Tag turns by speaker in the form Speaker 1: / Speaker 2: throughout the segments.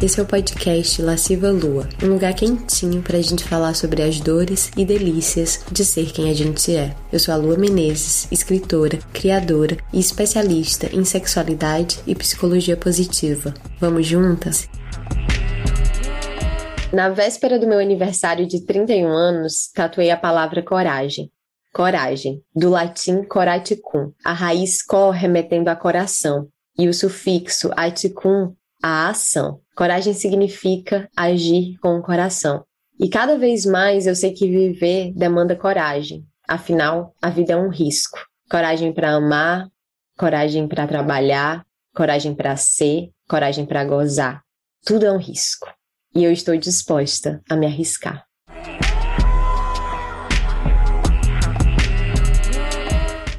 Speaker 1: Esse é o podcast Lasciva Lua, um lugar quentinho pra gente falar sobre as dores e delícias de ser quem a gente é. Eu sou a Lua Menezes, escritora, criadora e especialista em sexualidade e psicologia positiva. Vamos juntas? Na véspera do meu aniversário de 31 anos, tatuei a palavra coragem. Coragem, do latim coraticum, a raiz cor remetendo a coração, e o sufixo aticum a ação. Coragem significa agir com o coração. E cada vez mais eu sei que viver demanda coragem. Afinal, a vida é um risco. Coragem para amar, coragem para trabalhar, coragem para ser, coragem para gozar. Tudo é um risco. E eu estou disposta a me arriscar.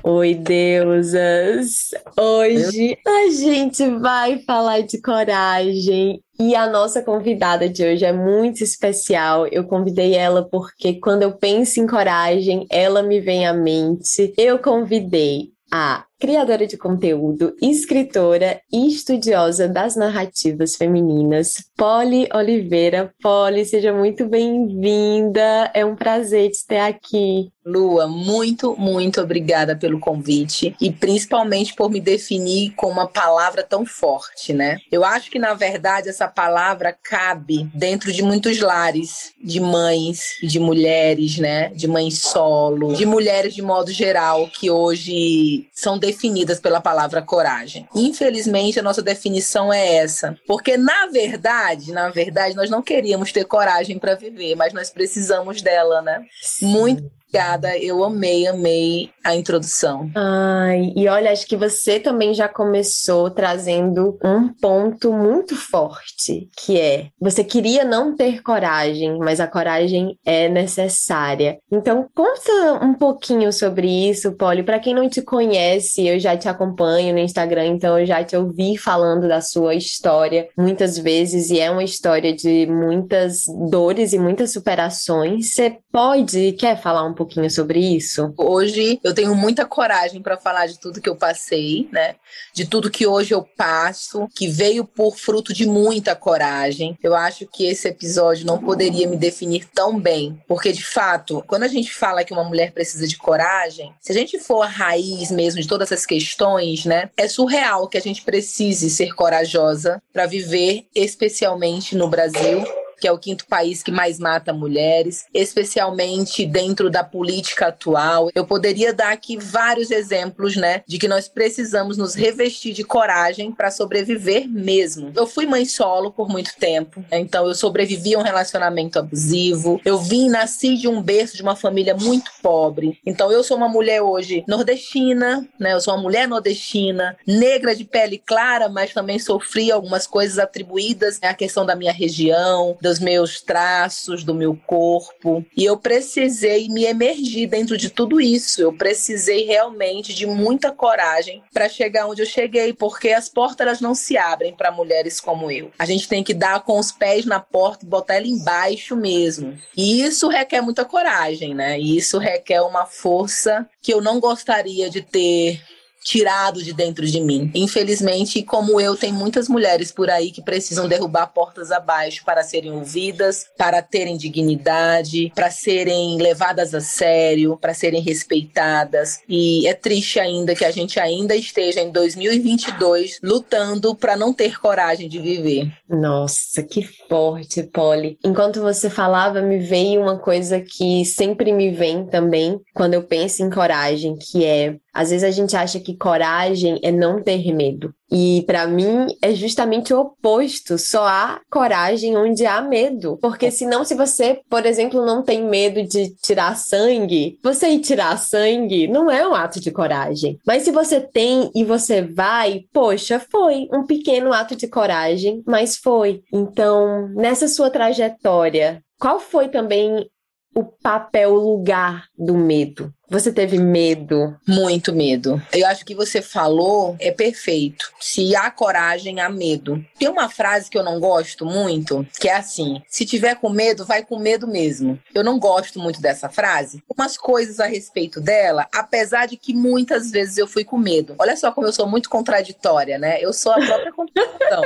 Speaker 1: Oi, deusas! Hoje a gente vai falar de coragem e a nossa convidada de hoje é muito especial. Eu convidei ela porque quando eu penso em coragem, ela me vem à mente. Eu convidei a criadora de conteúdo, escritora e estudiosa das narrativas femininas, Polly Oliveira. Polly, seja muito bem-vinda. É um prazer te ter aqui.
Speaker 2: Lua, muito, muito obrigada pelo convite e principalmente por me definir com uma palavra tão forte, né? Eu acho que na verdade essa palavra cabe dentro de muitos lares de mães, de mulheres, né? De mães solo, de mulheres de modo geral que hoje são definidas pela palavra coragem. Infelizmente, a nossa definição é essa, porque na verdade, na verdade, nós não queríamos ter coragem para viver, mas nós precisamos dela, né? Muito Obrigada, eu amei, amei a introdução.
Speaker 1: Ai, e olha, acho que você também já começou trazendo um ponto muito forte, que é você queria não ter coragem, mas a coragem é necessária. Então, conta um pouquinho sobre isso, Polly. Para quem não te conhece, eu já te acompanho no Instagram, então eu já te ouvi falando da sua história muitas vezes e é uma história de muitas dores e muitas superações. Você pode, quer falar um pouquinho sobre isso?
Speaker 2: Hoje eu tenho muita coragem para falar de tudo que eu passei, né? De tudo que hoje eu passo, que veio por fruto de muita coragem. Eu acho que esse episódio não poderia me definir tão bem, porque de fato, quando a gente fala que uma mulher precisa de coragem, se a gente for a raiz mesmo de todas essas questões, né? É surreal que a gente precise ser corajosa para viver, especialmente no Brasil que é o quinto país que mais mata mulheres, especialmente dentro da política atual. Eu poderia dar aqui vários exemplos, né, de que nós precisamos nos revestir de coragem para sobreviver mesmo. Eu fui mãe solo por muito tempo, né, então eu sobrevivi a um relacionamento abusivo. Eu vim, nasci de um berço de uma família muito pobre. Então eu sou uma mulher hoje nordestina, né, eu sou uma mulher nordestina, negra de pele clara, mas também sofri algumas coisas atribuídas à questão da minha região, dos meus traços, do meu corpo. E eu precisei me emergir dentro de tudo isso. Eu precisei realmente de muita coragem para chegar onde eu cheguei, porque as portas não se abrem para mulheres como eu. A gente tem que dar com os pés na porta e botar ela embaixo mesmo. E isso requer muita coragem, né? E isso requer uma força que eu não gostaria de ter tirado de dentro de mim. Infelizmente, como eu, tem muitas mulheres por aí que precisam derrubar portas abaixo para serem ouvidas, para terem dignidade, para serem levadas a sério, para serem respeitadas. E é triste ainda que a gente ainda esteja em 2022 lutando para não ter coragem de viver.
Speaker 1: Nossa, que forte, Polly. Enquanto você falava, me veio uma coisa que sempre me vem também quando eu penso em coragem, que é às vezes a gente acha que coragem é não ter medo. E para mim é justamente o oposto. Só há coragem onde há medo. Porque senão, se você, por exemplo, não tem medo de tirar sangue, você ir tirar sangue não é um ato de coragem. Mas se você tem e você vai, poxa, foi um pequeno ato de coragem, mas foi. Então, nessa sua trajetória, qual foi também o papel, o lugar do medo? Você teve medo?
Speaker 2: Muito medo. Eu acho que você falou é perfeito. Se há coragem, há medo. Tem uma frase que eu não gosto muito, que é assim: se tiver com medo, vai com medo mesmo. Eu não gosto muito dessa frase. Umas coisas a respeito dela, apesar de que muitas vezes eu fui com medo. Olha só como eu sou muito contraditória, né? Eu sou a própria contradição.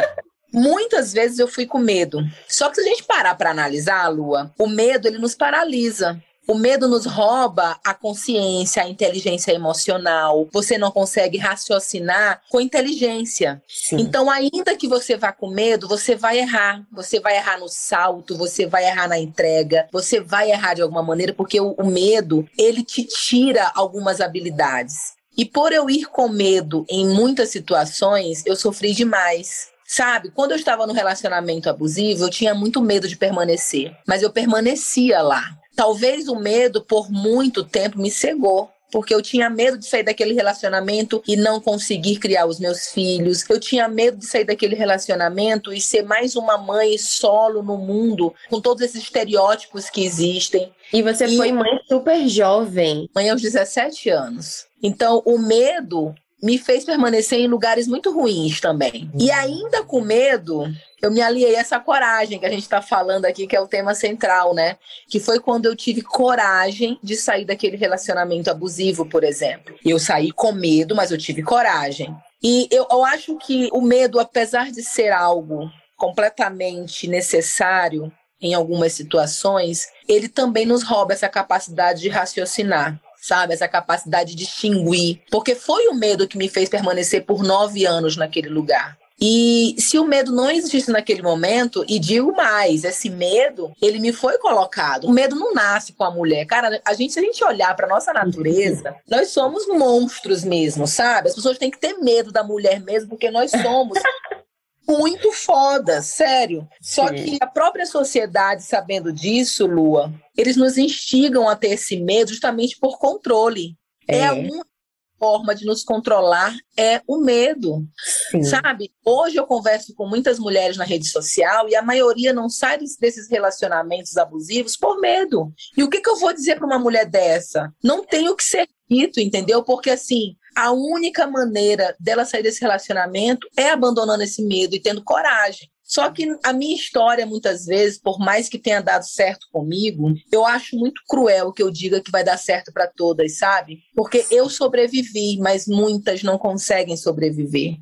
Speaker 2: Muitas vezes eu fui com medo. Só que se a gente parar para analisar, Lua, o medo ele nos paralisa. O medo nos rouba a consciência, a inteligência emocional. Você não consegue raciocinar com inteligência. Sim. Então, ainda que você vá com medo, você vai errar. Você vai errar no salto, você vai errar na entrega, você vai errar de alguma maneira, porque o, o medo, ele te tira algumas habilidades. E por eu ir com medo em muitas situações, eu sofri demais. Sabe, quando eu estava no relacionamento abusivo, eu tinha muito medo de permanecer, mas eu permanecia lá. Talvez o medo por muito tempo me cegou porque eu tinha medo de sair daquele relacionamento e não conseguir criar os meus filhos. Eu tinha medo de sair daquele relacionamento e ser mais uma mãe solo no mundo, com todos esses estereótipos que existem.
Speaker 1: E você e... foi mãe super jovem.
Speaker 2: Mãe aos 17 anos. Então, o medo me fez permanecer em lugares muito ruins também. E uhum. ainda com medo, eu me aliei a essa coragem que a gente está falando aqui, que é o tema central, né? Que foi quando eu tive coragem de sair daquele relacionamento abusivo, por exemplo. Eu saí com medo, mas eu tive coragem. E eu, eu acho que o medo, apesar de ser algo completamente necessário em algumas situações, ele também nos rouba essa capacidade de raciocinar sabe? Essa capacidade de distinguir. Porque foi o medo que me fez permanecer por nove anos naquele lugar. E se o medo não existisse naquele momento, e digo mais, esse medo, ele me foi colocado. O medo não nasce com a mulher. Cara, a gente, se a gente olhar para nossa natureza, nós somos monstros mesmo, sabe? As pessoas têm que ter medo da mulher mesmo, porque nós somos muito foda, sério. Só Sim. que a própria sociedade, sabendo disso, Lua, eles nos instigam a ter esse medo justamente por controle. É, é uma forma de nos controlar é o medo. Sim. Sabe? Hoje eu converso com muitas mulheres na rede social e a maioria não sai desses relacionamentos abusivos por medo. E o que, que eu vou dizer para uma mulher dessa? Não tenho que ser dito, entendeu? Porque assim, a única maneira dela sair desse relacionamento é abandonando esse medo e tendo coragem. Só que a minha história, muitas vezes, por mais que tenha dado certo comigo, eu acho muito cruel que eu diga que vai dar certo para todas, sabe? Porque eu sobrevivi, mas muitas não conseguem sobreviver.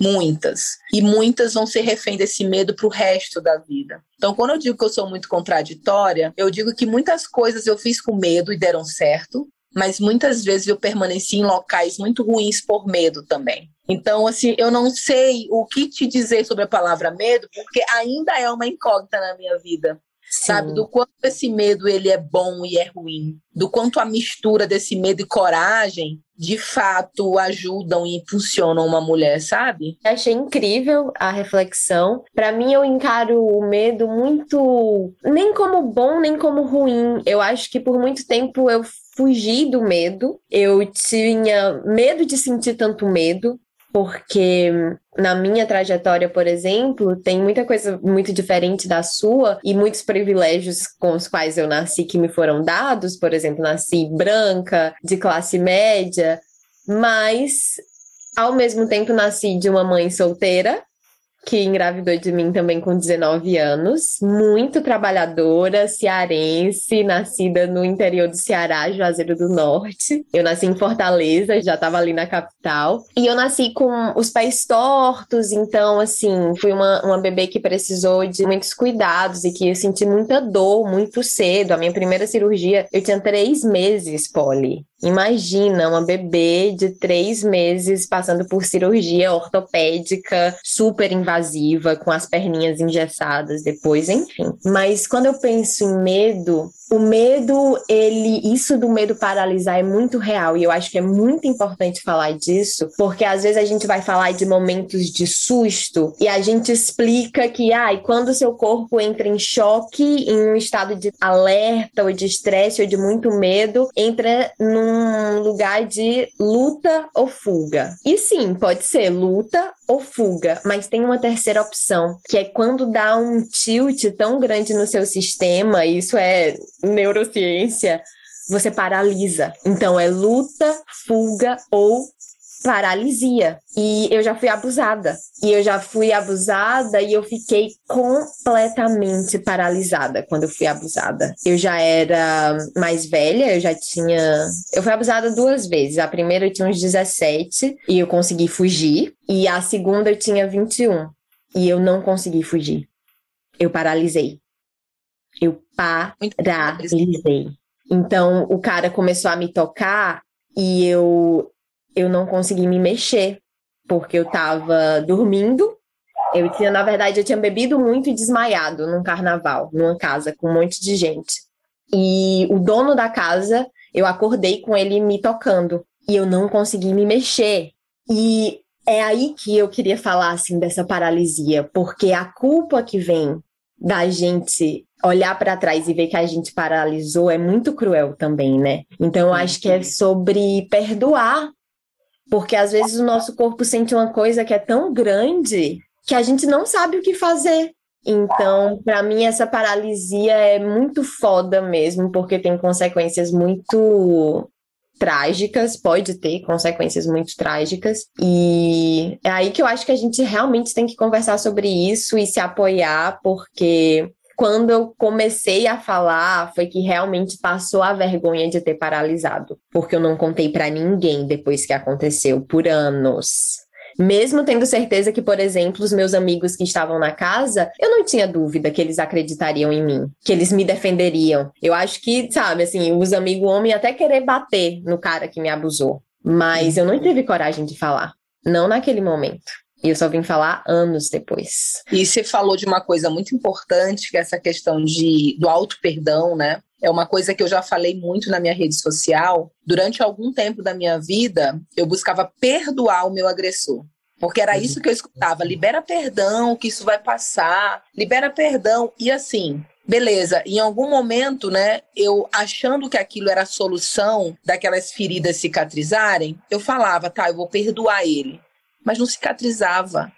Speaker 2: Muitas. E muitas vão ser refém desse medo pro resto da vida. Então, quando eu digo que eu sou muito contraditória, eu digo que muitas coisas eu fiz com medo e deram certo, mas muitas vezes eu permaneci em locais muito ruins por medo também. Então, assim, eu não sei o que te dizer sobre a palavra medo, porque ainda é uma incógnita na minha vida. Sim. Sabe, do quanto esse medo ele é bom e é ruim, do quanto a mistura desse medo e coragem de fato ajudam e impulsionam uma mulher, sabe?
Speaker 1: Achei incrível a reflexão. Para mim, eu encaro o medo muito nem como bom nem como ruim. Eu acho que por muito tempo eu fugi do medo. Eu tinha medo de sentir tanto medo, porque na minha trajetória, por exemplo, tem muita coisa muito diferente da sua e muitos privilégios com os quais eu nasci que me foram dados. Por exemplo, nasci branca, de classe média, mas ao mesmo tempo nasci de uma mãe solteira que engravidou de mim também com 19 anos, muito trabalhadora, cearense, nascida no interior do Ceará, Juazeiro do Norte. Eu nasci em Fortaleza, já estava ali na capital. E eu nasci com os pés tortos, então, assim, fui uma, uma bebê que precisou de muitos cuidados e que eu senti muita dor muito cedo. A minha primeira cirurgia, eu tinha três meses, Polly. Imagina uma bebê de três meses passando por cirurgia ortopédica super invasiva, com as perninhas engessadas depois, enfim. Mas quando eu penso em medo, o medo, ele, isso do medo paralisar é muito real e eu acho que é muito importante falar disso, porque às vezes a gente vai falar de momentos de susto e a gente explica que, ai, ah, quando o seu corpo entra em choque, em um estado de alerta ou de estresse ou de muito medo, entra num lugar de luta ou fuga. E sim, pode ser luta ou fuga, mas tem uma terceira opção, que é quando dá um tilt tão grande no seu sistema, isso é neurociência, você paralisa. Então é luta, fuga ou paralisia. E eu já fui abusada. E eu já fui abusada e eu fiquei completamente paralisada quando eu fui abusada. Eu já era mais velha, eu já tinha. Eu fui abusada duas vezes. A primeira eu tinha uns 17 e eu consegui fugir. E a segunda eu tinha 21. e eu não consegui fugir. Eu paralisei. Eu paralisei. Então o cara começou a me tocar e eu eu não consegui me mexer porque eu tava dormindo. Eu tinha, na verdade, eu tinha bebido muito e desmaiado num carnaval, numa casa com um monte de gente. E o dono da casa, eu acordei com ele me tocando e eu não consegui me mexer. E é aí que eu queria falar assim dessa paralisia, porque a culpa que vem da gente olhar para trás e ver que a gente paralisou é muito cruel também, né? Então eu acho que é sobre perdoar, porque às vezes o nosso corpo sente uma coisa que é tão grande que a gente não sabe o que fazer. Então, para mim, essa paralisia é muito foda mesmo, porque tem consequências muito trágicas, pode ter consequências muito trágicas. E é aí que eu acho que a gente realmente tem que conversar sobre isso e se apoiar, porque quando eu comecei a falar, foi que realmente passou a vergonha de ter paralisado, porque eu não contei para ninguém depois que aconteceu por anos. Mesmo tendo certeza que, por exemplo, os meus amigos que estavam na casa, eu não tinha dúvida que eles acreditariam em mim, que eles me defenderiam. Eu acho que, sabe, assim, os amigos homem até querer bater no cara que me abusou. Mas eu não tive coragem de falar. Não naquele momento. E eu só vim falar anos depois.
Speaker 2: E você falou de uma coisa muito importante, que é essa questão de, do auto-perdão, né? É uma coisa que eu já falei muito na minha rede social. Durante algum tempo da minha vida, eu buscava perdoar o meu agressor. Porque era isso que eu escutava: libera perdão, que isso vai passar, libera perdão. E assim, beleza, em algum momento, né, eu achando que aquilo era a solução daquelas feridas cicatrizarem, eu falava, tá, eu vou perdoar ele. Mas não cicatrizava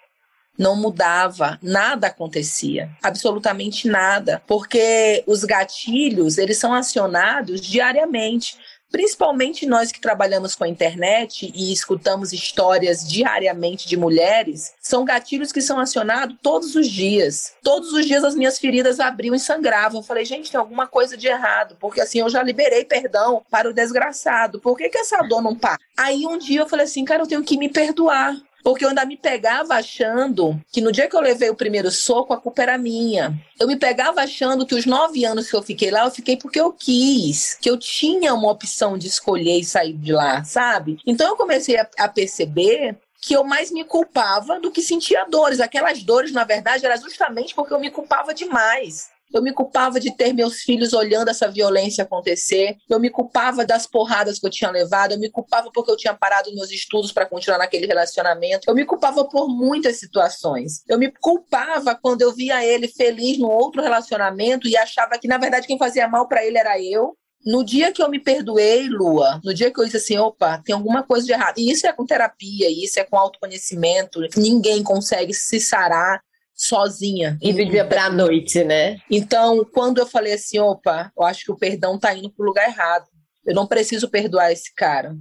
Speaker 2: não mudava, nada acontecia, absolutamente nada, porque os gatilhos, eles são acionados diariamente. Principalmente nós que trabalhamos com a internet e escutamos histórias diariamente de mulheres, são gatilhos que são acionados todos os dias. Todos os dias as minhas feridas abriam e sangravam. Eu falei, gente, tem alguma coisa de errado, porque assim eu já liberei perdão para o desgraçado. Por que, que essa dor não para? Aí um dia eu falei assim, cara, eu tenho que me perdoar. Porque eu ainda me pegava achando que no dia que eu levei o primeiro soco, a culpa era minha. Eu me pegava achando que os nove anos que eu fiquei lá, eu fiquei porque eu quis, que eu tinha uma opção de escolher e sair de lá, sabe? Então eu comecei a, a perceber que eu mais me culpava do que sentia dores. Aquelas dores, na verdade, eram justamente porque eu me culpava demais. Eu me culpava de ter meus filhos olhando essa violência acontecer. Eu me culpava das porradas que eu tinha levado. Eu me culpava porque eu tinha parado meus estudos para continuar naquele relacionamento. Eu me culpava por muitas situações. Eu me culpava quando eu via ele feliz no outro relacionamento e achava que, na verdade, quem fazia mal para ele era eu. No dia que eu me perdoei, Lua, no dia que eu disse assim, opa, tem alguma coisa de errado. E isso é com terapia, isso é com autoconhecimento. Ninguém consegue se sarar sozinha.
Speaker 1: E do dia para a noite, né?
Speaker 2: Então, quando eu falei assim, opa, eu acho que o perdão tá indo pro lugar errado. Eu não preciso perdoar esse cara.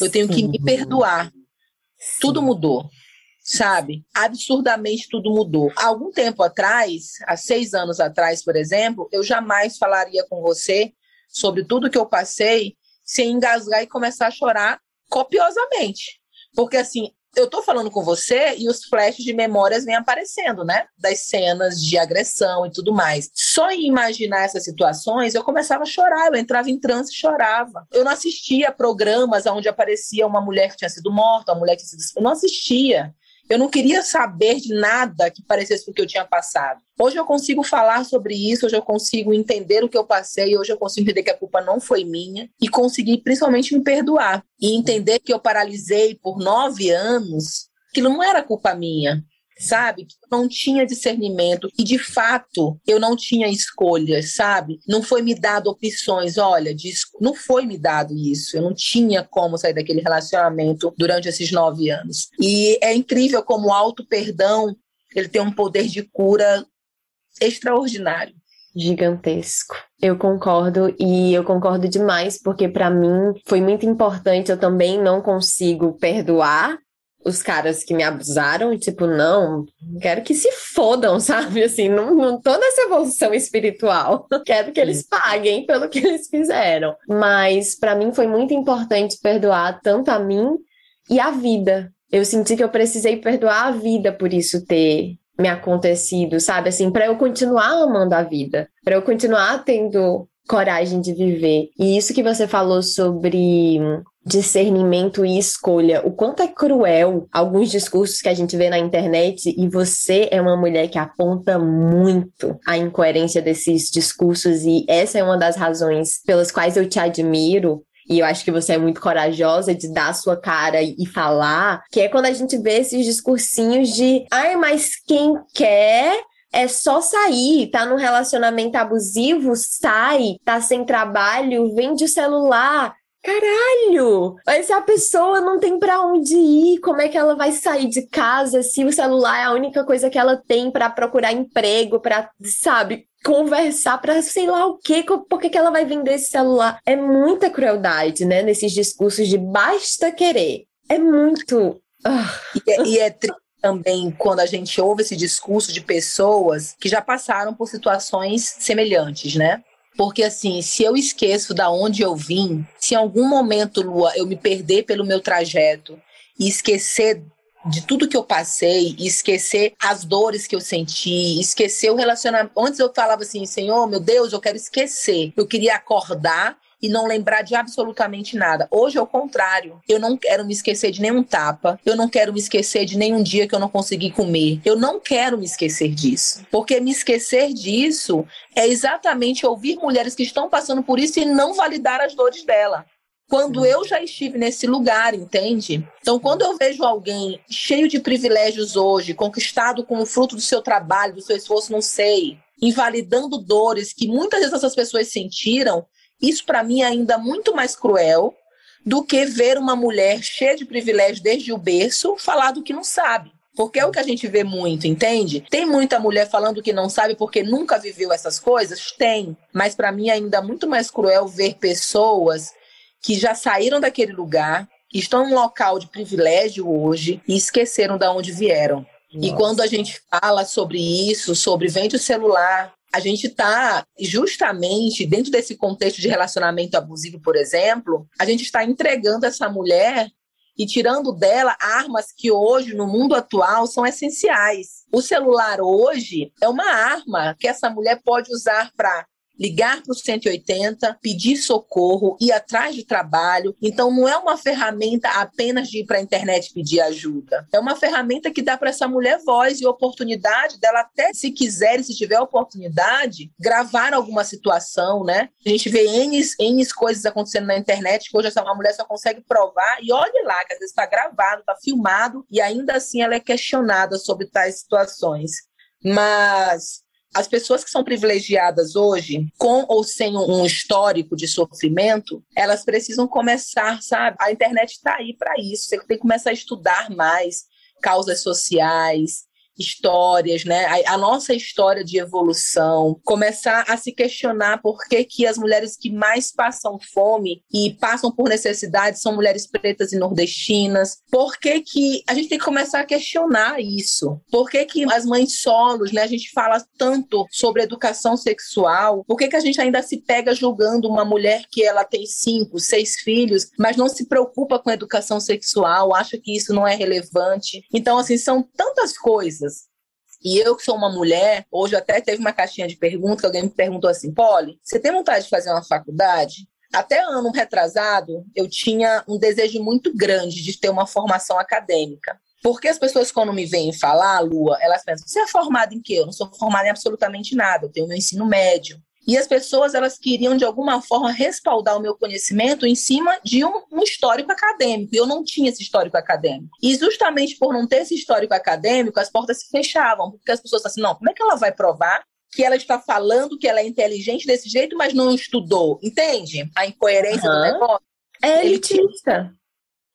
Speaker 2: Eu tenho que me perdoar. Sim. Tudo mudou, sabe? Absurdamente tudo mudou. Há algum tempo atrás, há seis anos atrás, por exemplo, eu jamais falaria com você sobre tudo que eu passei sem engasgar e começar a chorar copiosamente. Porque, assim, eu tô falando com você e os flashes de memórias vêm aparecendo, né? Das cenas de agressão e tudo mais. Só em imaginar essas situações, eu começava a chorar, eu entrava em transe e chorava. Eu não assistia programas onde aparecia uma mulher que tinha sido morta, uma mulher que tinha sido... Eu não assistia. Eu não queria saber de nada que parecesse com o que eu tinha passado. Hoje eu consigo falar sobre isso, hoje eu consigo entender o que eu passei, hoje eu consigo entender que a culpa não foi minha e conseguir principalmente me perdoar e entender que eu paralisei por nove anos. Aquilo não era culpa minha sabe? Não tinha discernimento e de fato eu não tinha escolhas, sabe? Não foi me dado opções, olha, não foi me dado isso. Eu não tinha como sair daquele relacionamento durante esses nove anos. E é incrível como o auto perdão ele tem um poder de cura extraordinário
Speaker 1: gigantesco. Eu concordo e eu concordo demais porque para mim foi muito importante. Eu também não consigo perdoar os caras que me abusaram, tipo, não, quero que se fodam, sabe? Assim, não, não tô nessa evolução espiritual. Quero que eles paguem pelo que eles fizeram. Mas para mim foi muito importante perdoar tanto a mim e a vida. Eu senti que eu precisei perdoar a vida por isso ter me acontecido, sabe? Assim, para eu continuar amando a vida, para eu continuar tendo coragem de viver. E isso que você falou sobre discernimento e escolha, o quanto é cruel alguns discursos que a gente vê na internet e você é uma mulher que aponta muito a incoerência desses discursos e essa é uma das razões pelas quais eu te admiro e eu acho que você é muito corajosa de dar a sua cara e falar, que é quando a gente vê esses discursinhos de, ai, mas quem quer é só sair, tá num relacionamento abusivo, sai, tá sem trabalho, vende o celular. Caralho! Mas se a pessoa não tem para onde ir, como é que ela vai sair de casa se o celular é a única coisa que ela tem para procurar emprego, para, sabe, conversar para sei lá o quê, por que, ela vai vender esse celular? É muita crueldade, né, nesses discursos de basta querer. É muito.
Speaker 2: E é, e é também quando a gente ouve esse discurso de pessoas que já passaram por situações semelhantes, né? Porque assim, se eu esqueço da onde eu vim, se em algum momento, Lua, eu me perder pelo meu trajeto e esquecer de tudo que eu passei, esquecer as dores que eu senti, esquecer o relacionamento. Antes eu falava assim, Senhor, meu Deus, eu quero esquecer. Eu queria acordar e não lembrar de absolutamente nada. Hoje é o contrário. Eu não quero me esquecer de nenhum tapa. Eu não quero me esquecer de nenhum dia que eu não consegui comer. Eu não quero me esquecer disso. Porque me esquecer disso é exatamente ouvir mulheres que estão passando por isso e não validar as dores dela quando eu já estive nesse lugar, entende? Então, quando eu vejo alguém cheio de privilégios hoje, conquistado com o fruto do seu trabalho, do seu esforço, não sei, invalidando dores que muitas vezes essas pessoas sentiram, isso para mim é ainda muito mais cruel do que ver uma mulher cheia de privilégio desde o berço falar do que não sabe. Porque é o que a gente vê muito, entende? Tem muita mulher falando que não sabe porque nunca viveu essas coisas? Tem. Mas para mim é ainda muito mais cruel ver pessoas que já saíram daquele lugar, estão em um local de privilégio hoje e esqueceram de onde vieram. Nossa. E quando a gente fala sobre isso, sobre vende o celular, a gente está justamente dentro desse contexto de relacionamento abusivo, por exemplo, a gente está entregando essa mulher e tirando dela armas que hoje, no mundo atual, são essenciais. O celular hoje é uma arma que essa mulher pode usar para ligar para o 180, pedir socorro, ir atrás de trabalho. Então, não é uma ferramenta apenas de ir para a internet pedir ajuda. É uma ferramenta que dá para essa mulher voz e oportunidade dela, até se quiser e se tiver oportunidade, gravar alguma situação, né? A gente vê N, N coisas acontecendo na internet que hoje essa mulher só consegue provar e olhe lá, que às vezes está gravado, está filmado e ainda assim ela é questionada sobre tais situações. Mas as pessoas que são privilegiadas hoje, com ou sem um histórico de sofrimento, elas precisam começar, sabe? A internet está aí para isso. Você tem que começar a estudar mais causas sociais, histórias, né? A, a, nossa história de evolução, começar a se questionar por que, que as mulheres que mais passam fome e passam por necessidade são mulheres pretas e nordestinas. Por que, que a gente tem que começar a questionar isso? Por que, que as mães solos, né? A gente fala tanto sobre educação sexual. Por que, que a gente ainda se pega julgando uma mulher que ela tem cinco, seis filhos, mas não se preocupa com educação sexual, acha que isso não é relevante? Então, assim, são tantas coisas e eu, que sou uma mulher, hoje até teve uma caixinha de perguntas alguém me perguntou assim: Polly, você tem vontade de fazer uma faculdade? Até ano retrasado, eu tinha um desejo muito grande de ter uma formação acadêmica. Porque as pessoas, quando me vêm falar, Lua, elas pensam: você é formada em quê? Eu não sou formada em absolutamente nada, eu tenho meu ensino médio. E as pessoas elas queriam de alguma forma respaldar o meu conhecimento em cima de um, um, histórico acadêmico. E eu não tinha esse histórico acadêmico. E justamente por não ter esse histórico acadêmico, as portas se fechavam, porque as pessoas assim, não, como é que ela vai provar que ela está falando que ela é inteligente desse jeito, mas não estudou? Entende? A incoerência uhum. do negócio.
Speaker 1: É elitista.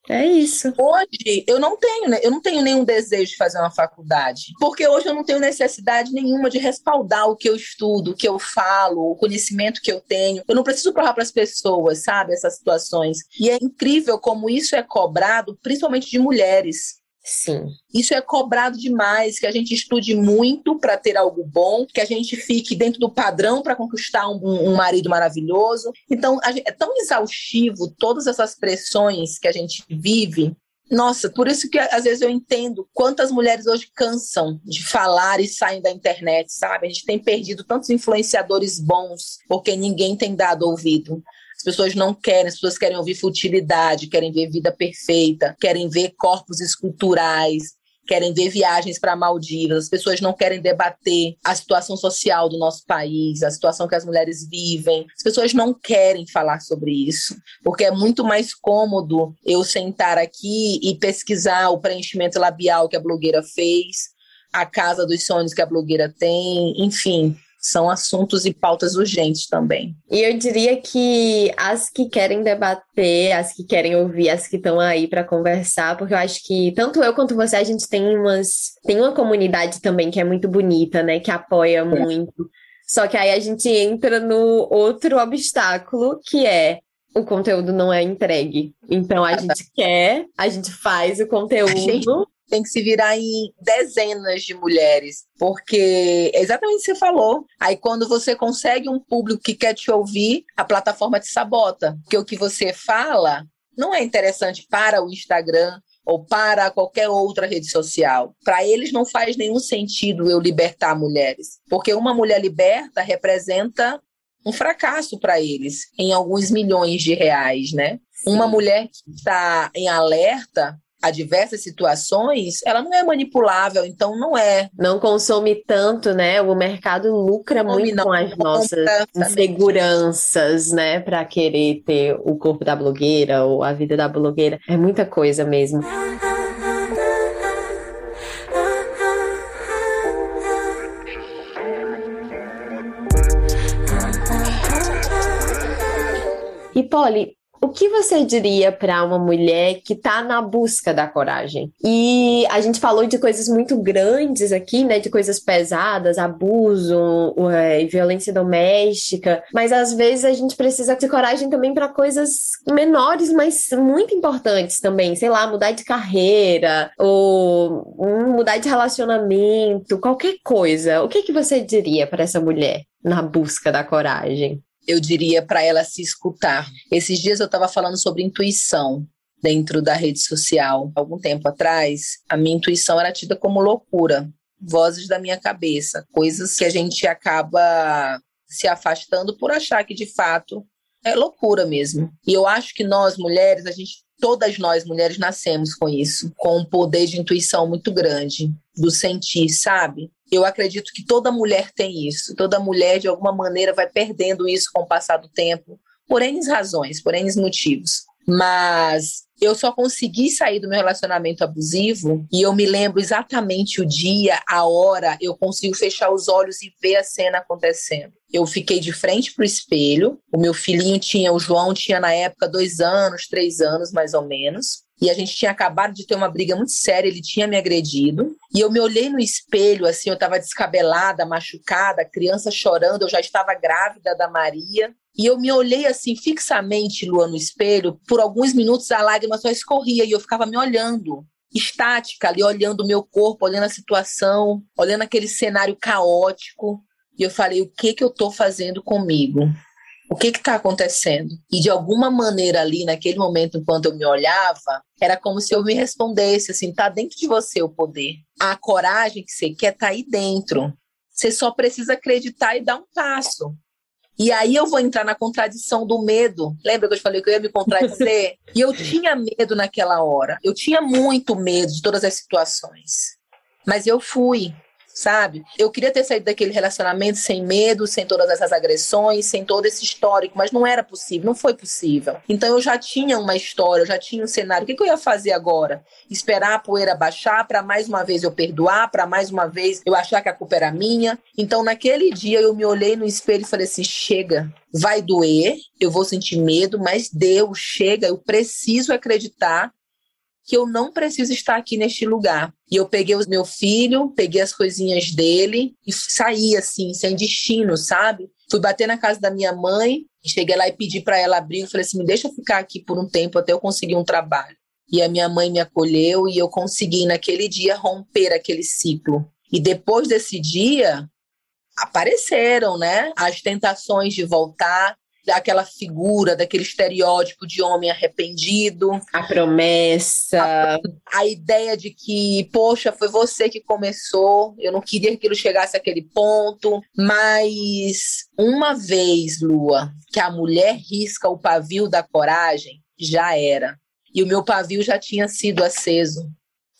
Speaker 1: É isso.
Speaker 2: Hoje eu não tenho, né? eu não tenho nenhum desejo de fazer uma faculdade, porque hoje eu não tenho necessidade nenhuma de respaldar o que eu estudo, o que eu falo, o conhecimento que eu tenho. Eu não preciso provar para as pessoas, sabe, essas situações. E é incrível como isso é cobrado, principalmente de mulheres.
Speaker 1: Sim.
Speaker 2: Isso é cobrado demais, que a gente estude muito para ter algo bom, que a gente fique dentro do padrão para conquistar um, um, marido maravilhoso. Então, gente, é tão exaustivo todas essas pressões que a gente vive Nossa, por isso que às vezes eu entendo quantas mulheres hoje cansam de falar e saem da internet, sabe? A gente tem perdido tantos influenciadores bons porque ninguém tem dado ouvido. As pessoas não querem, as pessoas querem ouvir futilidade, querem ver vida perfeita, querem ver corpos esculturais, querem ver viagens para Maldivas, as pessoas não querem debater a situação social do nosso país, a situação que as mulheres vivem. As pessoas não querem falar sobre isso, porque é muito mais cômodo eu sentar aqui e pesquisar o preenchimento labial que a blogueira fez, a casa dos sonhos que a blogueira tem, enfim, são assuntos e pautas urgentes também.
Speaker 1: E eu diria que as que querem debater, as que querem ouvir, as que estão aí para conversar, porque eu acho que tanto eu quanto você a gente tem umas tem uma comunidade também que é muito bonita, né, que apoia é. muito. Só que aí a gente entra no outro obstáculo, que é o conteúdo não é entregue. Então a gente quer, a gente faz o conteúdo,
Speaker 2: tem que se virar em dezenas de mulheres, porque é exatamente o que você falou. Aí quando você consegue um público que quer te ouvir, a plataforma te sabota, porque o que você fala não é interessante para o Instagram, ou para qualquer outra rede social. Para eles não faz nenhum sentido eu libertar mulheres, porque uma mulher liberta representa um fracasso para eles em alguns milhões de reais, né? Sim. Uma mulher que está em alerta a diversas situações, ela não é manipulável, então não é.
Speaker 1: Não consome tanto, né? O mercado lucra muito com as nossas inseguranças, né? Para querer ter o corpo da blogueira ou a vida da blogueira. É muita coisa mesmo. E Polly, o que você diria para uma mulher que está na busca da coragem? E a gente falou de coisas muito grandes aqui, né? De coisas pesadas, abuso, é, violência doméstica, mas às vezes a gente precisa de coragem também para coisas menores, mas muito importantes também. Sei lá, mudar de carreira ou mudar de relacionamento, qualquer coisa. O que, que você diria para essa mulher na busca da coragem?
Speaker 2: Eu diria para ela se escutar. Esses dias eu estava falando sobre intuição dentro da rede social. Algum tempo atrás, a minha intuição era tida como loucura, vozes da minha cabeça, coisas que a gente acaba se afastando por achar que de fato é loucura mesmo. E eu acho que nós mulheres, a gente todas nós mulheres nascemos com isso, com um poder de intuição muito grande, do sentir, sabe? Eu acredito que toda mulher tem isso. Toda mulher, de alguma maneira, vai perdendo isso com o passar do tempo, por N razões, por N motivos. Mas eu só consegui sair do meu relacionamento abusivo e eu me lembro exatamente o dia, a hora, eu consigo fechar os olhos e ver a cena acontecendo. Eu fiquei de frente para o espelho, o meu filhinho tinha, o João tinha na época dois anos, três anos mais ou menos e a gente tinha acabado de ter uma briga muito séria, ele tinha me agredido, e eu me olhei no espelho, assim, eu estava descabelada, machucada, criança chorando, eu já estava grávida da Maria, e eu me olhei assim fixamente, Lua, no espelho, por alguns minutos a lágrima só escorria e eu ficava me olhando, estática ali, olhando o meu corpo, olhando a situação, olhando aquele cenário caótico, e eu falei, o que que eu estou fazendo comigo? O que está acontecendo? E de alguma maneira ali, naquele momento, enquanto eu me olhava, era como se eu me respondesse assim: está dentro de você o poder. A coragem que você quer está aí dentro. Você só precisa acreditar e dar um passo. E aí eu vou entrar na contradição do medo. Lembra que eu te falei que eu ia me contradizer? e eu tinha medo naquela hora. Eu tinha muito medo de todas as situações. Mas eu fui sabe? Eu queria ter saído daquele relacionamento sem medo, sem todas essas agressões, sem todo esse histórico, mas não era possível, não foi possível. Então eu já tinha uma história, eu já tinha um cenário. O que, que eu ia fazer agora? Esperar a poeira baixar para mais uma vez eu perdoar, para mais uma vez eu achar que a culpa era minha. Então naquele dia eu me olhei no espelho e falei assim: chega, vai doer, eu vou sentir medo, mas Deus, chega, eu preciso acreditar que eu não preciso estar aqui neste lugar. E eu peguei o meu filho, peguei as coisinhas dele e saí assim, sem destino, sabe? Fui bater na casa da minha mãe, cheguei lá e pedi para ela abrir, falei assim: "Me deixa ficar aqui por um tempo até eu conseguir um trabalho". E a minha mãe me acolheu e eu consegui naquele dia romper aquele ciclo. E depois desse dia apareceram, né, as tentações de voltar, daquela figura, daquele estereótipo de homem arrependido.
Speaker 1: A promessa. A,
Speaker 2: a, ideia de que, poxa, foi você que começou, eu não queria que aquilo chegasse àquele ponto. Mas uma vez, Lua, que a mulher risca o pavio da coragem, já era. E o meu pavio já tinha sido aceso,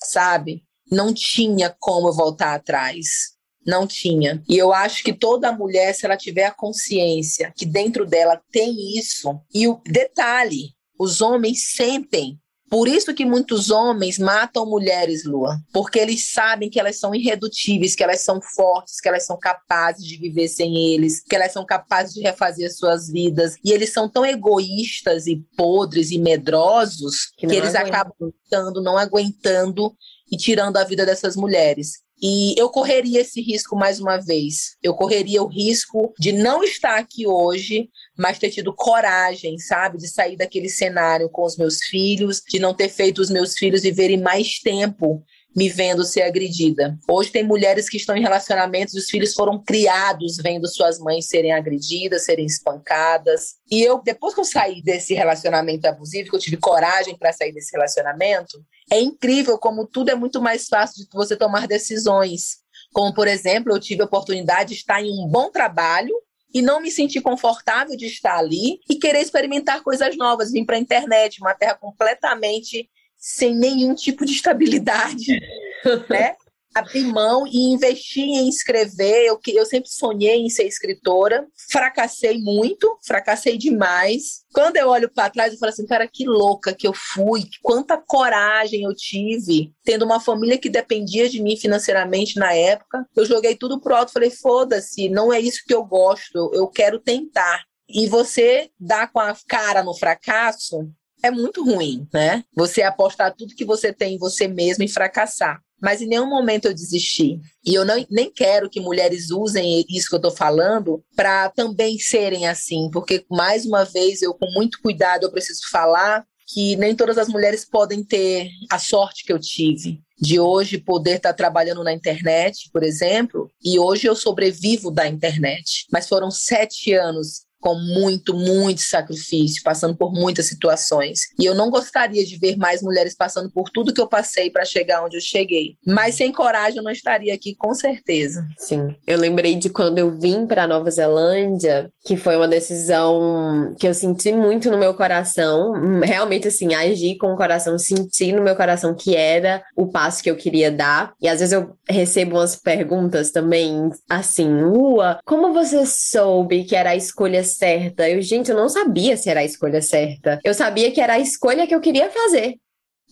Speaker 2: sabe? Não tinha como voltar atrás. Não tinha. E eu acho que toda mulher, se ela tiver a consciência que dentro dela tem isso, e o detalhe, os homens sentem. Por isso que muitos homens matam mulheres, Lua, porque eles sabem que elas são irredutíveis, que elas são fortes, que elas são capazes de viver sem eles, que elas são capazes de refazer suas vidas. E eles são tão egoístas e podres e medrosos que, que eles aguentam. acabam não aguentando e tirando a vida dessas mulheres. E eu correria esse risco mais uma vez. Eu correria o risco de não estar aqui hoje, mas ter tido coragem, sabe, de sair daquele cenário com os meus filhos, de não ter feito os meus filhos viverem mais tempo me vendo ser agredida. Hoje tem mulheres que estão em relacionamentos e os filhos foram criados vendo suas mães serem agredidas, serem espancadas. E eu, depois que eu saí desse relacionamento abusivo, que eu tive coragem para sair desse relacionamento, é incrível como tudo é muito mais fácil de você tomar decisões. Como, por exemplo, eu tive a oportunidade de estar em um bom trabalho e não me sentir confortável de estar ali e querer experimentar coisas novas, vir para a internet, uma terra completamente sem nenhum tipo de estabilidade, né? Abrir mão e investir em escrever. Eu, eu sempre sonhei em ser escritora, fracassei muito, fracassei demais. Quando eu olho para trás, eu falo assim, cara, que louca que eu fui, quanta coragem eu tive, tendo uma família que dependia de mim financeiramente na época. Eu joguei tudo pro alto, falei, foda-se, não é isso que eu gosto, eu quero tentar. E você dá com a cara no fracasso, é muito ruim, né? Você apostar tudo que você tem em você mesmo e fracassar. Mas em nenhum momento eu desisti. E eu não, nem quero que mulheres usem isso que eu estou falando para também serem assim, porque, mais uma vez, eu, com muito cuidado, eu preciso falar que nem todas as mulheres podem ter a sorte que eu tive de hoje poder estar tá trabalhando na internet, por exemplo, e hoje eu sobrevivo da internet. Mas foram sete anos com muito, muito sacrifício, passando por muitas situações. E eu não gostaria de ver mais mulheres passando por tudo que eu passei para chegar onde eu cheguei. Mas sem coragem eu não estaria aqui, com certeza.
Speaker 1: Sim. Eu lembrei de quando eu vim para Nova Zelândia, que foi uma decisão que eu senti muito no meu coração. Realmente, assim, agi com o coração, senti no meu coração que era o passo que eu queria dar. E às vezes eu recebo umas perguntas também, assim, Lua, como você soube que era a escolha certa. Eu, gente, eu não sabia se era a escolha certa. Eu sabia que era a escolha que eu queria fazer.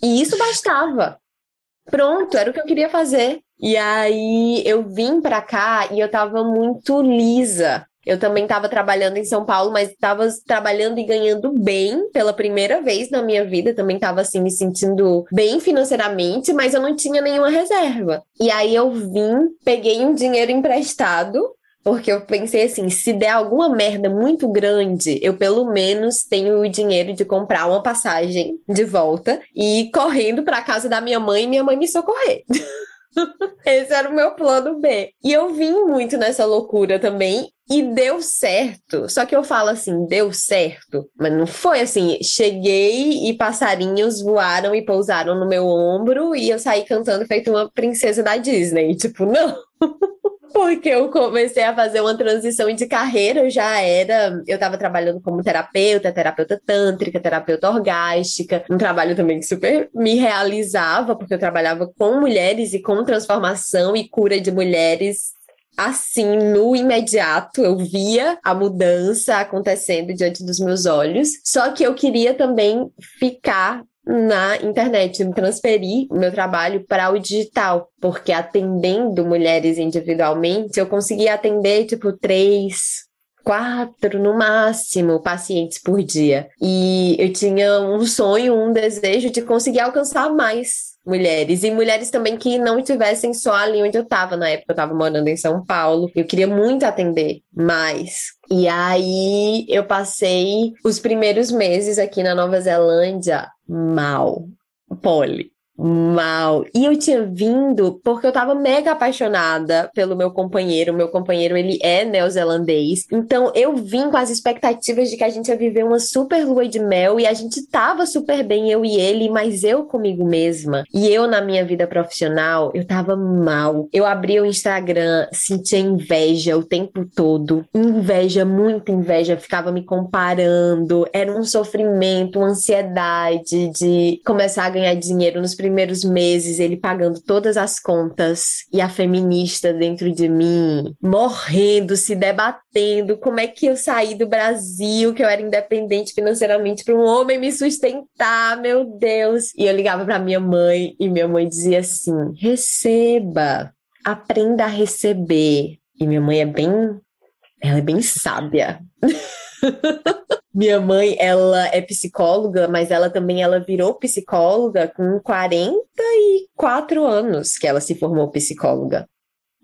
Speaker 1: E isso bastava. Pronto, era o que eu queria fazer. E aí eu vim pra cá e eu tava muito lisa. Eu também estava trabalhando em São Paulo, mas estava trabalhando e ganhando bem pela primeira vez na minha vida. Também estava assim me sentindo bem financeiramente, mas eu não tinha nenhuma reserva. E aí eu vim, peguei um dinheiro emprestado porque eu pensei assim, se der alguma merda muito grande, eu pelo menos tenho o dinheiro de comprar uma passagem de volta e ir correndo para casa da minha mãe e minha mãe me socorrer. Esse era o meu plano B. E eu vim muito nessa loucura também. E deu certo. Só que eu falo assim, deu certo. Mas não foi assim. Cheguei e passarinhos voaram e pousaram no meu ombro e eu saí cantando feito uma princesa da Disney. Tipo, não. porque eu comecei a fazer uma transição de carreira, eu já era, eu estava trabalhando como terapeuta, terapeuta tântrica, terapeuta orgástica, um trabalho também que super me realizava, porque eu trabalhava com mulheres e com transformação e cura de mulheres assim, no imediato, eu via a mudança acontecendo diante dos meus olhos. Só que eu queria também ficar na internet, transferir o meu trabalho para o digital, porque atendendo mulheres individualmente, eu conseguia atender tipo três, quatro no máximo pacientes por dia. E eu tinha um sonho, um desejo de conseguir alcançar mais mulheres. E mulheres também que não estivessem só ali onde eu estava. Na época eu estava morando em São Paulo. Eu queria muito atender mais. E aí eu passei os primeiros meses aqui na Nova Zelândia mal. Poli mal. E eu tinha vindo porque eu tava mega apaixonada pelo meu companheiro. Meu companheiro, ele é neozelandês. Então eu vim com as expectativas de que a gente ia viver uma super lua de mel e a gente tava super bem, eu e ele, mas eu comigo mesma. E eu na minha vida profissional, eu tava mal. Eu abria o Instagram, sentia inveja o tempo todo. Inveja, muita inveja. Ficava me comparando. Era um sofrimento, uma ansiedade de começar a ganhar dinheiro nos primeiros meses, ele pagando todas as contas e a feminista dentro de mim morrendo, se debatendo como é que eu saí do Brasil, que eu era independente financeiramente para um homem me sustentar, meu Deus. E eu ligava para minha mãe e minha mãe dizia assim: "Receba, aprenda a receber". E minha mãe é bem ela é bem sábia. Minha mãe, ela é psicóloga, mas ela também ela virou psicóloga com 44 anos que ela se formou psicóloga.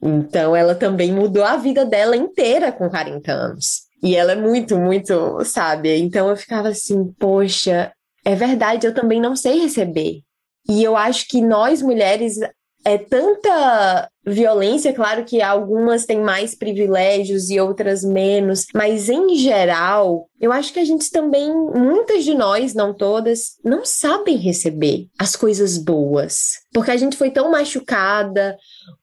Speaker 1: Então ela também mudou a vida dela inteira com 40 anos. E ela é muito, muito sábia. Então eu ficava assim, poxa, é verdade, eu também não sei receber. E eu acho que nós mulheres é tanta violência, claro que algumas têm mais privilégios e outras menos, mas em geral, eu acho que a gente também, muitas de nós, não todas, não sabem receber as coisas boas, porque a gente foi tão machucada,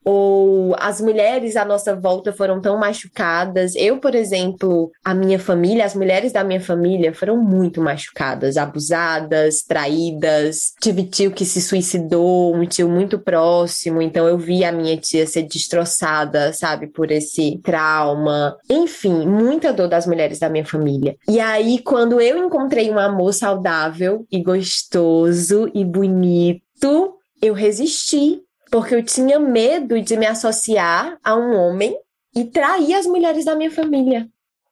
Speaker 1: ou as mulheres à nossa volta foram tão machucadas. Eu, por exemplo, a minha família, as mulheres da minha família foram muito machucadas, abusadas, traídas. Tive tio que se suicidou, um tio muito próximo, então eu vi a minha tia parecia ser destroçada, sabe, por esse trauma. Enfim, muita dor das mulheres da minha família. E aí, quando eu encontrei um amor saudável e gostoso e bonito, eu resisti, porque eu tinha medo de me associar a um homem e trair as mulheres da minha família.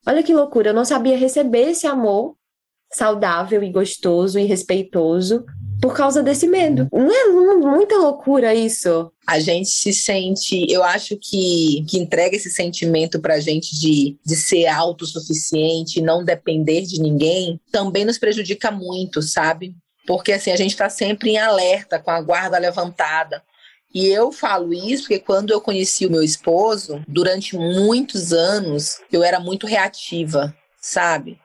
Speaker 1: Olha que loucura, eu não sabia receber esse amor saudável e gostoso e respeitoso por causa desse medo. Não é muita loucura isso?
Speaker 2: A gente se sente, eu acho que, que entrega esse sentimento pra gente de, de ser autossuficiente, não depender de ninguém, também nos prejudica muito, sabe? Porque assim, a gente está sempre em alerta, com a guarda levantada. E eu falo isso porque quando eu conheci o meu esposo, durante muitos anos, eu era muito reativa, sabe?